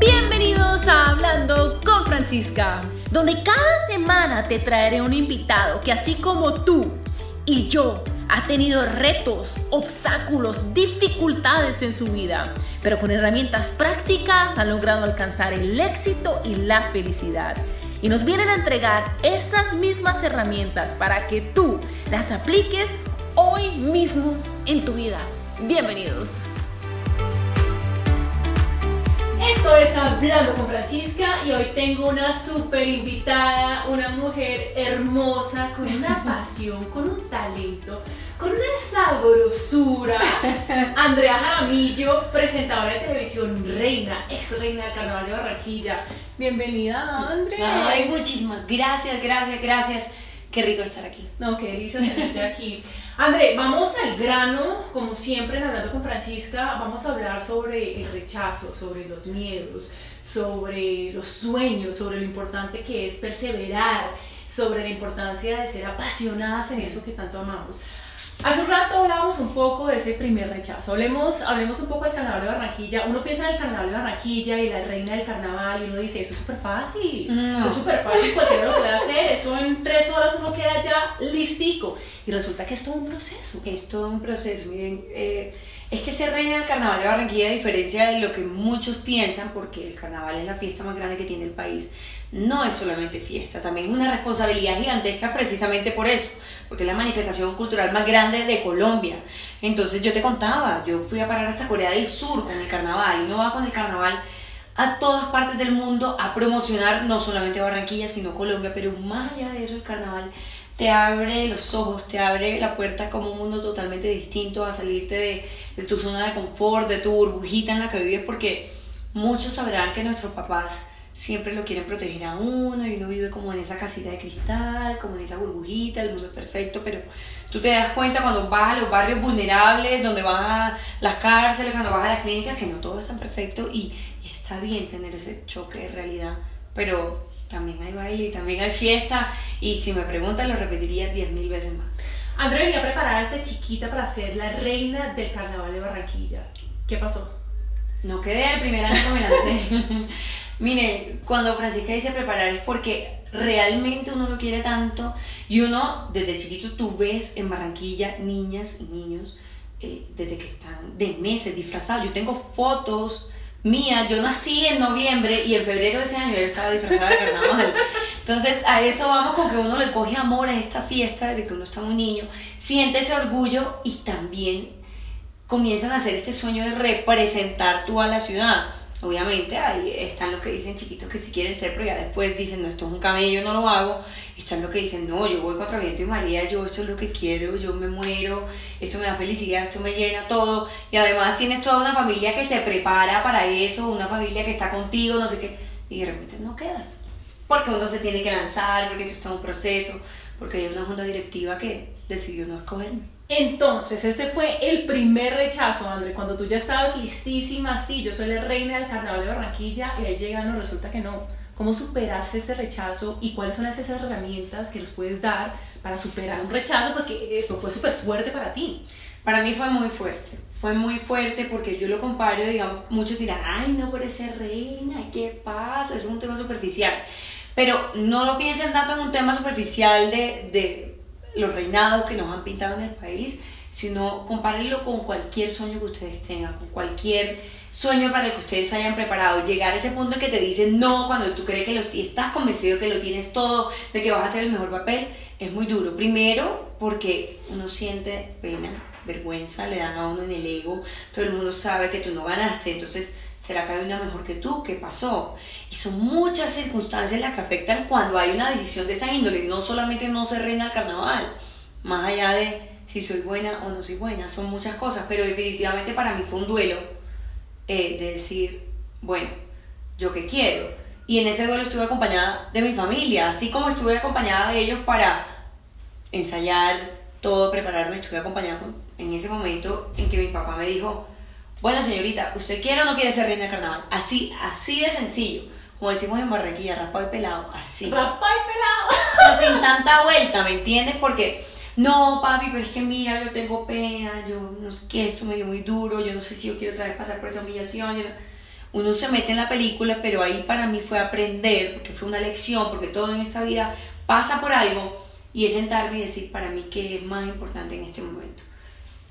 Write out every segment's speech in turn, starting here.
Bienvenidos a Hablando con Francisca, donde cada semana te traeré un invitado que así como tú y yo ha tenido retos, obstáculos, dificultades en su vida, pero con herramientas prácticas ha logrado alcanzar el éxito y la felicidad. Y nos vienen a entregar esas mismas herramientas para que tú las apliques hoy mismo en tu vida. Bienvenidos. Esto es Hablando con Francisca y hoy tengo una súper invitada, una mujer hermosa, con una pasión, con un talento, con una sabrosura. Andrea Jaramillo, presentadora de televisión, reina, ex reina del Carnaval de Barranquilla. Bienvenida, Andrea. Ay, muchísimas gracias, gracias, gracias. Qué rico estar aquí. No, qué delicia tenerte aquí. André, vamos al grano, como siempre en Hablando con Francisca, vamos a hablar sobre el rechazo, sobre los miedos, sobre los sueños, sobre lo importante que es perseverar, sobre la importancia de ser apasionadas en eso que tanto amamos. Hace un rato hablábamos un poco de ese primer rechazo. Hablemos, hablemos un poco del carnaval de Barranquilla. Uno piensa en el carnaval de Barranquilla y la reina del carnaval y uno dice, eso es súper fácil. Eso es súper fácil, cualquiera lo puede hacer. Eso en tres horas uno queda ya listico. Y resulta que es todo un proceso. Es todo un proceso. Miren, eh, es que ser reina del carnaval de Barranquilla, a diferencia de lo que muchos piensan, porque el carnaval es la fiesta más grande que tiene el país, no es solamente fiesta, también es una responsabilidad gigantesca precisamente por eso, porque es la manifestación cultural más grande de Colombia. Entonces yo te contaba, yo fui a parar hasta Corea del Sur con el carnaval, y uno va con el carnaval a todas partes del mundo a promocionar no solamente Barranquilla, sino Colombia, pero más allá de eso el carnaval te abre los ojos, te abre la puerta como un mundo totalmente distinto a salirte de, de tu zona de confort, de tu burbujita en la que vives, porque muchos sabrán que nuestros papás siempre lo quieren proteger a uno y uno vive como en esa casita de cristal, como en esa burbujita, el mundo es perfecto, pero tú te das cuenta cuando vas a los barrios vulnerables, donde vas a las cárceles, cuando vas a las clínicas, que no todo es tan perfecto y, está bien tener ese choque de realidad, pero también hay baile y también hay fiesta y si me preguntan lo repetiría diez mil veces más. Andrea venía preparada desde chiquita para ser la reina del carnaval de Barranquilla. ¿Qué pasó? No quedé el primer año que me lancé. Mire, cuando Francisca dice preparar es porque realmente uno lo quiere tanto y uno desde chiquito tú ves en Barranquilla niñas y niños eh, desde que están de meses disfrazados. Yo tengo fotos mías, yo nací en noviembre y en febrero de ese año yo estaba disfrazada de carnaval. Entonces a eso vamos con que uno le coge amor a esta fiesta desde que uno está muy niño, siente ese orgullo y también comienzan a hacer este sueño de representar tú a la ciudad. Obviamente ahí están los que dicen chiquitos que si quieren ser, pero ya después dicen, no, esto es un camello, no lo hago. Están los que dicen, no, yo voy contra viento y María, yo esto es lo que quiero, yo me muero, esto me da felicidad, esto me llena todo. Y además tienes toda una familia que se prepara para eso, una familia que está contigo, no sé qué. Y de repente no quedas. Porque uno se tiene que lanzar, porque eso está en un proceso, porque hay una junta directiva que decidió no escogerme. Entonces, este fue el primer rechazo, André, cuando tú ya estabas listísima, sí, yo soy la reina del carnaval de Barranquilla y ahí llegan, resulta que no. ¿Cómo superaste ese rechazo y cuáles son esas herramientas que nos puedes dar para superar un rechazo? Porque esto fue súper fuerte para ti. Para mí fue muy fuerte, fue muy fuerte porque yo lo comparo, digamos, muchos dirán, ay, no por ser reina, ¿qué pasa? Es un tema superficial. Pero no lo piensen tanto en un tema superficial de, de los reinados que nos han pintado en el país, sino compárenlo con cualquier sueño que ustedes tengan, con cualquier sueño para el que ustedes hayan preparado. Llegar a ese punto en que te dicen no cuando tú crees que lo, estás convencido que lo tienes todo, de que vas a hacer el mejor papel, es muy duro. Primero, porque uno siente pena, vergüenza, le dan a uno en el ego, todo el mundo sabe que tú no ganaste, entonces será que hay una mejor que tú, ¿qué pasó? Y son muchas circunstancias las que afectan cuando hay una decisión de esa índole, no solamente no se reina el carnaval, más allá de si soy buena o no soy buena, son muchas cosas, pero definitivamente para mí fue un duelo eh, de decir, bueno, yo qué quiero. Y en ese duelo estuve acompañada de mi familia, así como estuve acompañada de ellos para ensayar todo, prepararme, estuve acompañada en ese momento en que mi papá me dijo, bueno, señorita, ¿usted quiere o no quiere ser reina del carnaval? Así, así de sencillo. Como decimos en Barranquilla, rapado y pelado, así. Rapado y pelado. O sea, sin tanta vuelta, ¿me entiendes? Porque no, papi, pero es que mira, yo tengo pena, yo no sé qué, esto me dio muy duro, yo no sé si yo quiero otra vez pasar por esa humillación. Uno se mete en la película, pero ahí para mí fue aprender, porque fue una lección, porque todo en esta vida pasa por algo, y es sentarme y decir para mí qué es más importante en este momento.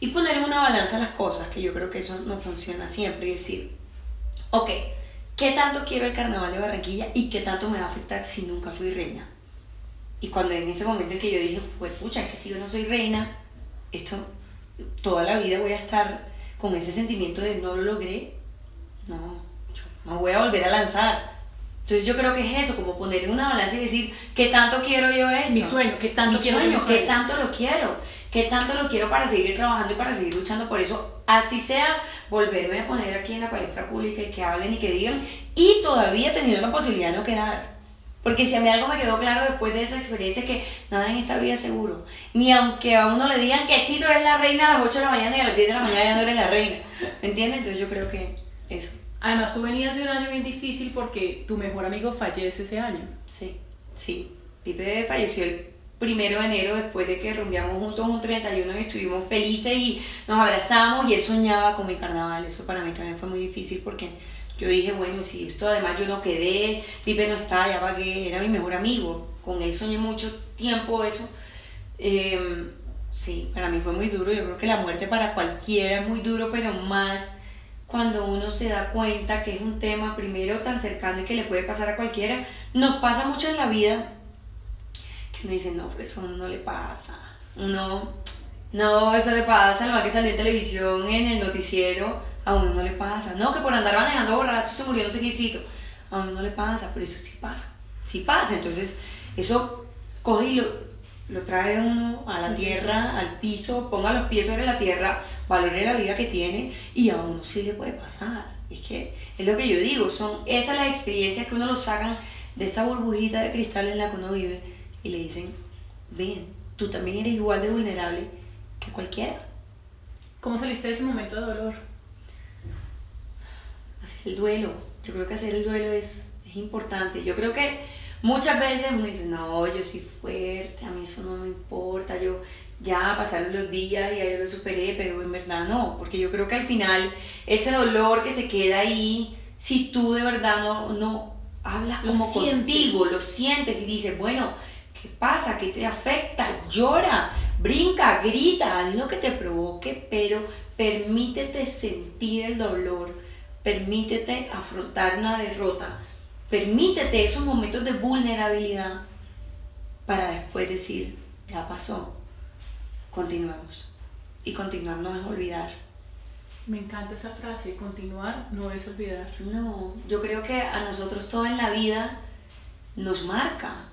Y poner en una balanza las cosas, que yo creo que eso no funciona siempre, y decir, ok, ¿qué tanto quiero el carnaval de Barranquilla y qué tanto me va a afectar si nunca fui reina? Y cuando en ese momento en que yo dije, pues pucha, es que si yo no soy reina, esto, toda la vida voy a estar con ese sentimiento de no lo logré, no, yo no voy a volver a lanzar. Entonces yo creo que es eso, como poner en una balanza y decir, ¿qué tanto quiero yo esto? Mi sueño, ¿qué tanto mi quiero sueño, mi sueño? ¿Qué tanto lo quiero? ¿Qué tanto lo quiero para seguir trabajando y para seguir luchando por eso? Así sea, volverme a poner aquí en la palestra pública y que hablen y que digan, y todavía teniendo la posibilidad de no quedar. Porque si a mí algo me quedó claro después de esa experiencia que nada en esta vida es seguro. Ni aunque a uno le digan que sí, tú eres la reina a las 8 de la mañana y a las 10 de la mañana ya no eres la reina. ¿Me entiendes? Entonces yo creo que eso. Además, tú venías de un año bien difícil porque tu mejor amigo fallece ese año. Sí, sí. Pipe falleció el primero de enero después de que rumbeamos juntos un 31 y estuvimos felices y nos abrazamos y él soñaba con mi carnaval. Eso para mí también fue muy difícil porque yo dije, bueno, si esto además yo no quedé, Pipe no está, ya pagué, era mi mejor amigo. Con él soñé mucho tiempo eso. Eh, sí, para mí fue muy duro. Yo creo que la muerte para cualquiera es muy duro, pero más cuando uno se da cuenta que es un tema primero tan cercano y que le puede pasar a cualquiera. Nos pasa mucho en la vida que uno dice, no, pero eso no le pasa. Uno, no, eso le pasa, lo que salió en televisión, en el noticiero, a uno no le pasa. No, que por andar manejando borracho se murió no sé qué A uno no le pasa, pero eso sí pasa. Sí pasa. Entonces, eso coge y lo, lo trae uno a la tierra, al piso, ponga los pies sobre la tierra, valore la vida que tiene y a uno sí le puede pasar. Es que es lo que yo digo, son esas las experiencias que uno lo sacan de esta burbujita de cristal en la que uno vive y le dicen, ven, tú también eres igual de vulnerable que cualquiera. ¿Cómo saliste de ese momento de dolor? Hacer el duelo. Yo creo que hacer el duelo es, es importante. Yo creo que muchas veces uno dice, no, yo soy fuerte, a mí eso no me importa, yo ya pasaron los días y ya yo lo superé, pero en verdad no, porque yo creo que al final ese dolor que se queda ahí, si tú de verdad no, no hablas como contigo, lo sientes y dices, bueno, ¿qué pasa? ¿Qué te afecta? Llora, brinca, grita, haz lo que te provoque, pero permítete sentir el dolor, permítete afrontar una derrota, permítete esos momentos de vulnerabilidad para después decir, ya pasó, continuamos. Y continuar no es olvidar. Me encanta esa frase, continuar no es olvidar. No, yo creo que a nosotros todo en la vida nos marca.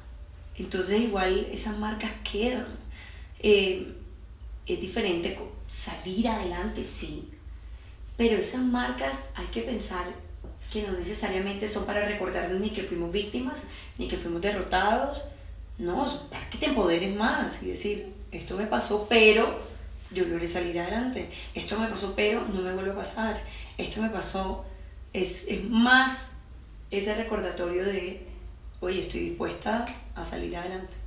Entonces igual esas marcas quedan. Eh, es diferente salir adelante, sí. Pero esas marcas hay que pensar que no necesariamente son para recordarnos ni que fuimos víctimas, ni que fuimos derrotados. No, son para que te empoderes más y decir, esto me pasó, pero yo logré salir adelante. Esto me pasó, pero no me vuelve a pasar. Esto me pasó, es, es más ese recordatorio de, oye, estoy dispuesta a salir adelante.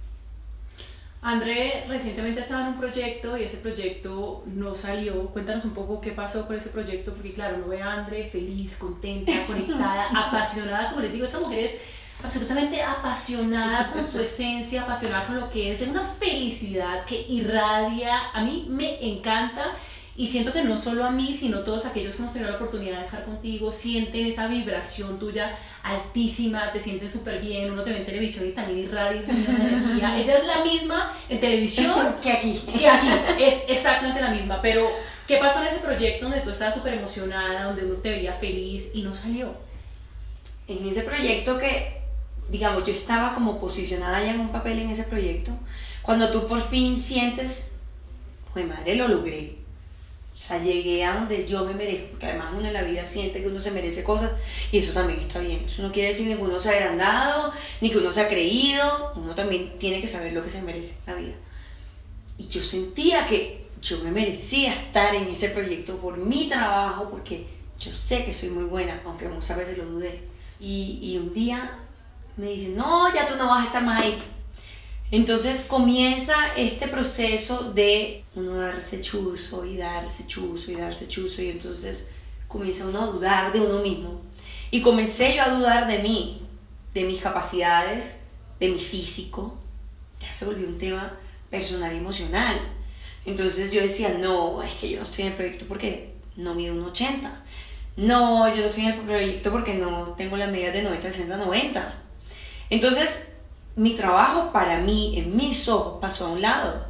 André recientemente estaba en un proyecto y ese proyecto no salió. Cuéntanos un poco qué pasó con ese proyecto, porque claro, no ve a André feliz, contenta, conectada, apasionada. Como les digo, esta mujer es absolutamente apasionada con su esencia, apasionada con lo que es, de una felicidad que irradia. A mí me encanta y siento que no solo a mí, sino todos aquellos que hemos tenido la oportunidad de estar contigo sienten esa vibración tuya altísima, te sienten súper bien, uno te ve en televisión y también irradia esa energía. Ella es la misma en televisión que aquí. Que aquí, es exactamente la misma. Pero, ¿qué pasó en ese proyecto donde tú estabas súper emocionada, donde uno te veía feliz y no salió? En ese proyecto que digamos, yo estaba como posicionada ya en un papel en ese proyecto, cuando tú por fin sientes, pues madre, lo logré. O sea, llegué a donde yo me merezco, porque además uno en la vida siente que uno se merece cosas y eso también está bien. Eso no quiere decir que uno se ha agrandado, ni que uno se ha creído, uno también tiene que saber lo que se merece en la vida. Y yo sentía que yo me merecía estar en ese proyecto por mi trabajo, porque yo sé que soy muy buena, aunque muchas veces lo dudé. Y, y un día me dicen, no, ya tú no vas a estar más ahí. Entonces comienza este proceso de uno darse chuzo y darse chuzo y darse chuzo y entonces comienza uno a dudar de uno mismo. Y comencé yo a dudar de mí, de mis capacidades, de mi físico. Ya se volvió un tema personal y emocional. Entonces yo decía, no, es que yo no estoy en el proyecto porque no mido un 80. No, yo no estoy en el proyecto porque no tengo las medidas de 90, 60, 90. Entonces, mi trabajo para mí, en mis ojos, pasó a un lado.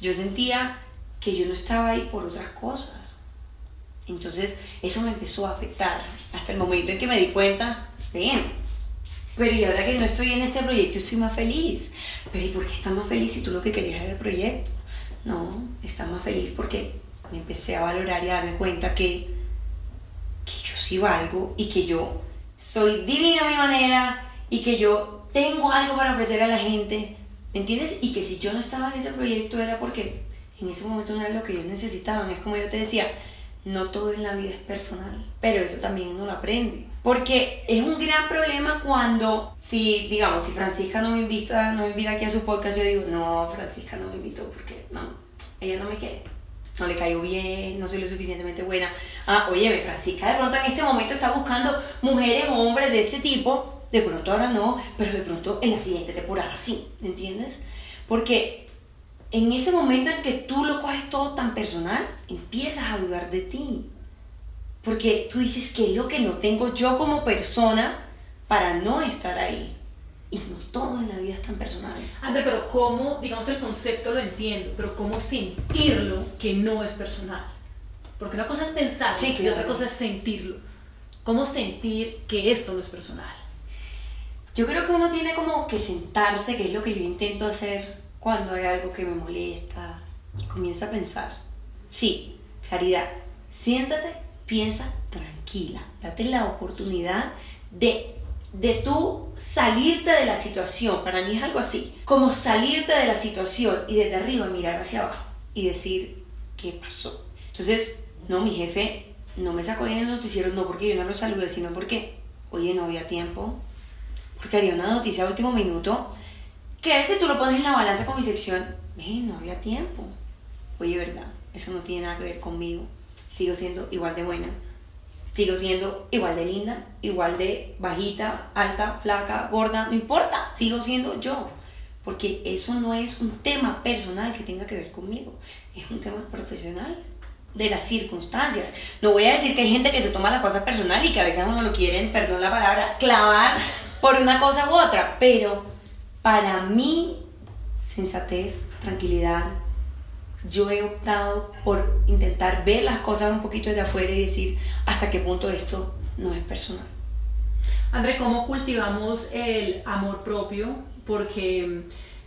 Yo sentía que yo no estaba ahí por otras cosas. Entonces, eso me empezó a afectar hasta el momento en que me di cuenta, bien, pero y ahora que no estoy en este proyecto estoy más feliz. Pero ¿y por qué estás más feliz si tú lo que querías era el proyecto? No, estás más feliz porque me empecé a valorar y a darme cuenta que, que yo sí valgo y que yo soy divina a mi manera y que yo tengo algo para ofrecer a la gente, ¿me entiendes? Y que si yo no estaba en ese proyecto era porque en ese momento no era lo que ellos necesitaban. Es como yo te decía, no todo en la vida es personal, pero eso también uno lo aprende. Porque es un gran problema cuando, si, digamos, si Francisca no me invita, no me invita aquí a su podcast, yo digo, no, Francisca no me invitó porque no, ella no me quiere. No le caigo bien, no soy lo suficientemente buena. Ah, oye, Francisca de pronto en este momento está buscando mujeres o hombres de este tipo. De pronto ahora no, pero de pronto en la siguiente temporada sí, ¿me entiendes? Porque en ese momento en que tú lo coges todo tan personal, empiezas a dudar de ti. Porque tú dices que es lo que no tengo yo como persona para no estar ahí. Y no todo en la vida es tan personal. André, pero ¿cómo, digamos, el concepto lo entiendo, pero cómo sentirlo que no es personal? Porque una cosa es pensar y otra cosa es sentirlo. ¿Cómo sentir que esto no es personal? Yo creo que uno tiene como que sentarse, que es lo que yo intento hacer cuando hay algo que me molesta y comienza a pensar. Sí, claridad. Siéntate, piensa tranquila. Date la oportunidad de, de tú salirte de la situación. Para mí es algo así. Como salirte de la situación y desde arriba mirar hacia abajo y decir, ¿qué pasó? Entonces, no, mi jefe no me sacó en el noticiero, no porque yo no lo saludé, sino porque, oye, no había tiempo. Porque había una noticia a último minuto que si tú lo pones en la balanza con mi sección, no había tiempo. Oye, ¿verdad? Eso no tiene nada que ver conmigo. Sigo siendo igual de buena. Sigo siendo igual de linda, igual de bajita, alta, flaca, gorda, no importa. Sigo siendo yo. Porque eso no es un tema personal que tenga que ver conmigo. Es un tema profesional de las circunstancias. No voy a decir que hay gente que se toma la cosa personal y que a veces uno lo quieren, perdón la palabra, clavar por una cosa u otra, pero para mí, sensatez, tranquilidad, yo he optado por intentar ver las cosas un poquito desde afuera y decir hasta qué punto esto no es personal. André, ¿cómo cultivamos el amor propio? Porque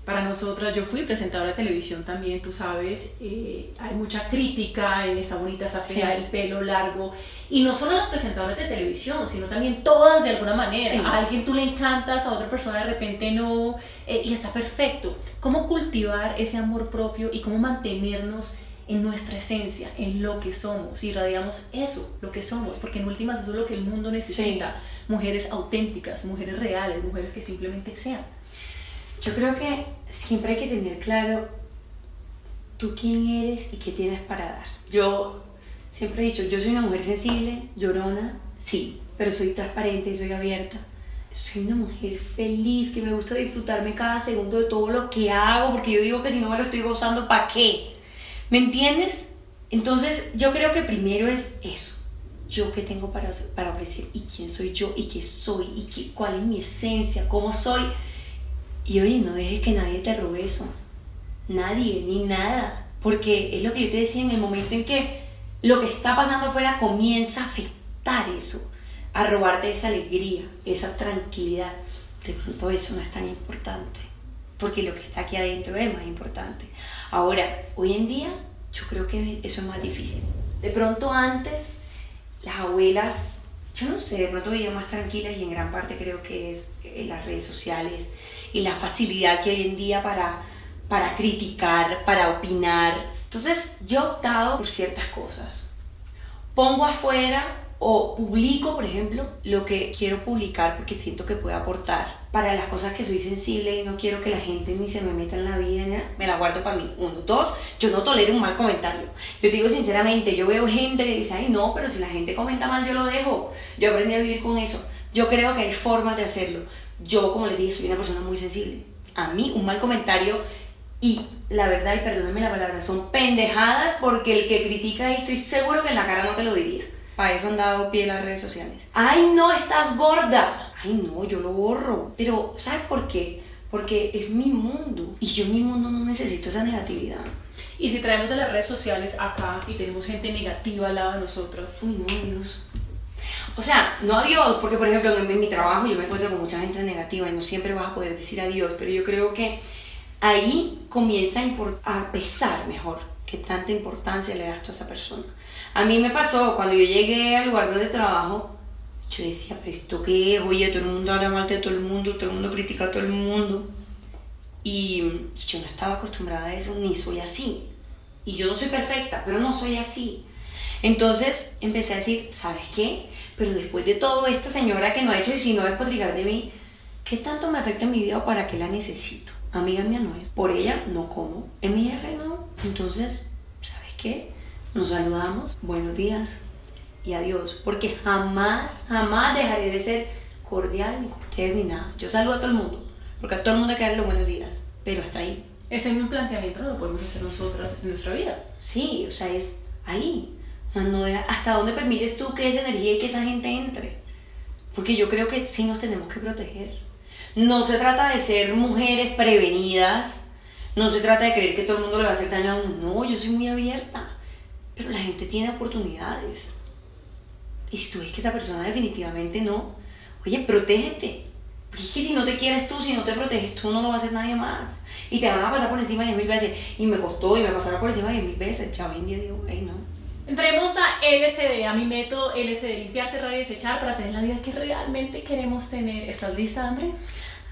para nosotras, yo fui presentadora de televisión también, tú sabes, eh, hay mucha crítica en esta bonita, esa fea, el pelo largo, y no solo las presentadoras de televisión, sino también todas de alguna manera. A alguien tú le encantas, a otra persona de repente no, eh, y está perfecto. ¿Cómo cultivar ese amor propio y cómo mantenernos en nuestra esencia, en lo que somos, y irradiamos eso, lo que somos, porque en últimas eso es lo que el mundo necesita, mujeres auténticas, mujeres reales, mujeres que simplemente sean. Yo creo que siempre hay que tener claro tú quién eres y qué tienes para dar. Yo siempre he dicho, yo soy una mujer sensible, llorona, sí, pero soy transparente y soy abierta. Soy una mujer feliz, que me gusta disfrutarme cada segundo de todo lo que hago, porque yo digo que si no me lo estoy gozando, ¿para qué? ¿Me entiendes? Entonces yo creo que primero es eso. Yo qué tengo para, para ofrecer y quién soy yo y qué soy y qué, cuál es mi esencia, cómo soy y oye, no dejes que nadie te robe eso. Nadie, ni nada. Porque es lo que yo te decía en el momento en que lo que está pasando afuera comienza a afectar eso, a robarte esa alegría, esa tranquilidad. De pronto eso no es tan importante, porque lo que está aquí adentro es más importante. Ahora, hoy en día yo creo que eso es más difícil. De pronto antes las abuelas, yo no sé, de pronto veían más tranquilas y en gran parte creo que es en las redes sociales y la facilidad que hay en día para, para criticar, para opinar. Entonces yo he optado por ciertas cosas. Pongo afuera o publico, por ejemplo, lo que quiero publicar porque siento que puede aportar para las cosas que soy sensible y no quiero que la gente ni se me meta en la vida, me la guardo para mí. Uno, dos, yo no tolero un mal comentario. Yo te digo sinceramente, yo veo gente que dice, ay no, pero si la gente comenta mal, yo lo dejo. Yo aprendí a vivir con eso. Yo creo que hay formas de hacerlo. Yo, como les dije, soy una persona muy sensible. A mí, un mal comentario y la verdad, y perdónenme la palabra, son pendejadas porque el que critica estoy seguro que en la cara no te lo diría. Para eso han dado pie las redes sociales. ¡Ay, no, estás gorda! ¡Ay, no, yo lo borro! Pero, ¿sabes por qué? Porque es mi mundo y yo en mi mundo no necesito esa negatividad. Y si traemos de las redes sociales acá y tenemos gente negativa al lado de nosotros. Uy, no, Dios. O sea, no adiós, porque por ejemplo en mi trabajo yo me encuentro con mucha gente negativa y no siempre vas a poder decir adiós, pero yo creo que ahí comienza a, a pesar mejor qué tanta importancia le das a esa persona. A mí me pasó cuando yo llegué al lugar donde trabajo, yo decía, pero esto qué es, oye, todo el mundo habla mal de todo el mundo, todo el mundo critica a todo el mundo. Y yo no estaba acostumbrada a eso, ni soy así. Y yo no soy perfecta, pero no soy así. Entonces empecé a decir, ¿sabes qué? Pero después de todo, esta señora que no ha hecho y si no despotricar de mí, ¿qué tanto me afecta en mi vida o para qué la necesito? Amiga mía no es. Por ella no como. En mi jefe no. Entonces, ¿sabes qué? Nos saludamos, buenos días y adiós, porque jamás, jamás dejaré de ser cordial, ni cortés, ni nada. Yo saludo a todo el mundo, porque a todo el mundo hay que darle los buenos días, pero hasta ahí. Ese mismo planteamiento no lo podemos hacer nosotras en nuestra vida. Sí, o sea, es ahí. No, ¿Hasta dónde permites tú que esa energía y que esa gente entre? Porque yo creo que sí nos tenemos que proteger. No se trata de ser mujeres prevenidas, no se trata de creer que todo el mundo le va a hacer daño a uno. No, yo soy muy abierta. Pero la gente tiene oportunidades. Y si tú ves que esa persona definitivamente no, oye, protégete. Porque es que si no te quieres tú, si no te proteges tú, no lo va a hacer nadie más. Y te van a pasar por encima diez mil veces. Y me costó y me pasará por encima diez mil veces. Ya hoy en día digo, hey, no. Entremos a LCD, a mi método LCD, limpiar, cerrar y desechar para tener la vida que realmente queremos tener. ¿Estás lista, André?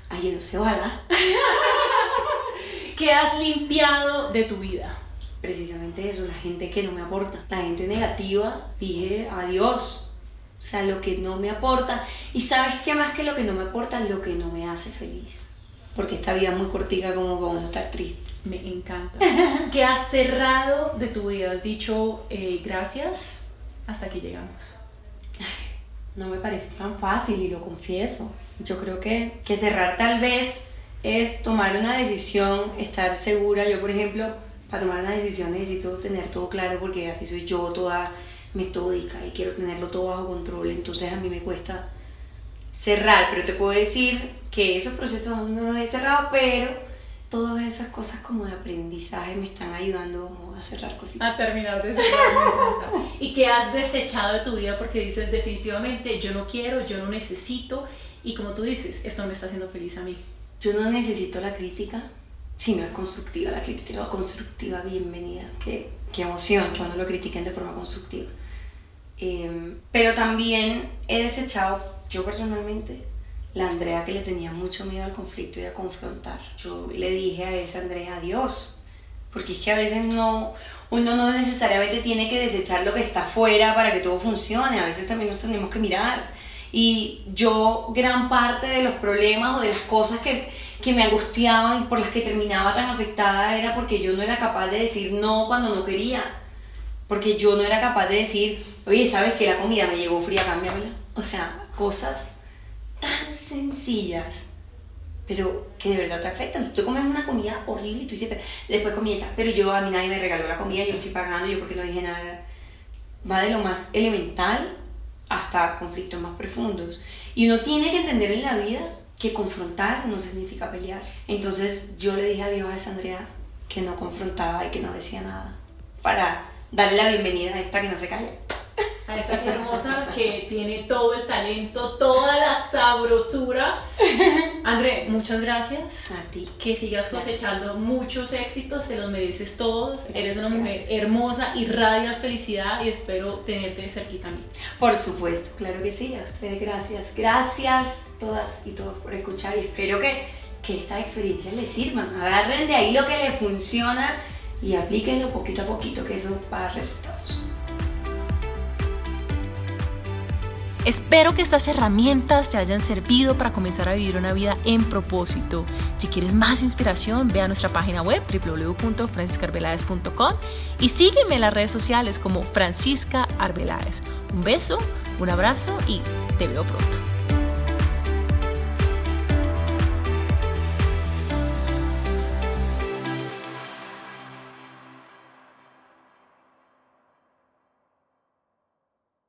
Ay, no sé, ojalá. ¿Qué has limpiado de tu vida? Precisamente eso, la gente que no me aporta. La gente negativa, dije adiós. O sea, lo que no me aporta. Y sabes qué más que lo que no me aporta, lo que no me hace feliz. Porque esta vida es muy cortica como para uno estar triste. Me encanta. ¿Qué has cerrado de tu vida? Has dicho eh, gracias hasta que llegamos. no me parece tan fácil y lo confieso. Yo creo que, que cerrar tal vez es tomar una decisión, estar segura. Yo, por ejemplo, para tomar una decisión necesito tener todo claro porque así soy yo, toda metódica y quiero tenerlo todo bajo control. Entonces a mí me cuesta cerrar, pero te puedo decir que esos procesos aún no los he cerrado, pero todas esas cosas como de aprendizaje me están ayudando a cerrar cositas. A terminar de cerrar. y que has desechado de tu vida porque dices definitivamente yo no quiero, yo no necesito y como tú dices, esto me está haciendo feliz a mí. Yo no necesito la crítica, si no es constructiva, la crítica constructiva, bienvenida. Qué, qué emoción que uno lo critiquen de forma constructiva. Em, pero también he desechado, yo personalmente, la Andrea que le tenía mucho miedo al conflicto y a confrontar. Yo le dije a esa Andrea, adiós. Porque es que a veces no, uno no necesariamente tiene que desechar lo que está afuera para que todo funcione. A veces también nos tenemos que mirar. Y yo, gran parte de los problemas o de las cosas que, que me angustiaban y por las que terminaba tan afectada era porque yo no era capaz de decir no cuando no quería. Porque yo no era capaz de decir, oye, ¿sabes que la comida me llegó fría? Cámbiamela. O sea, cosas tan sencillas, pero que de verdad te afectan. Tú te comes una comida horrible y tú dices, después comienzas, pero yo a mí nadie me regaló la comida, yo estoy pagando, yo porque no dije nada. Va de lo más elemental hasta conflictos más profundos. Y uno tiene que entender en la vida que confrontar no significa pelear. Entonces yo le dije a Dios a esa Andrea que no confrontaba y que no decía nada para darle la bienvenida a esta que no se calla. A esa hermosa que tiene todo el talento, toda la sabrosura. André, muchas gracias. A ti. Que sigas cosechando muchos éxitos, te los mereces todos. Eres una mujer hermosa, y irradias felicidad y espero tenerte de cerquita a mí. Por supuesto, claro que sí. A ustedes gracias. Gracias todas y todos por escuchar y espero que, que estas experiencias les sirvan. Agarren de ahí lo que les funciona y aplíquenlo poquito a poquito, que eso va a dar resultados. Espero que estas herramientas te hayan servido para comenzar a vivir una vida en propósito. Si quieres más inspiración, ve a nuestra página web www.franciscarvelades.com y sígueme en las redes sociales como Francisca Arbeláez. Un beso, un abrazo y te veo pronto.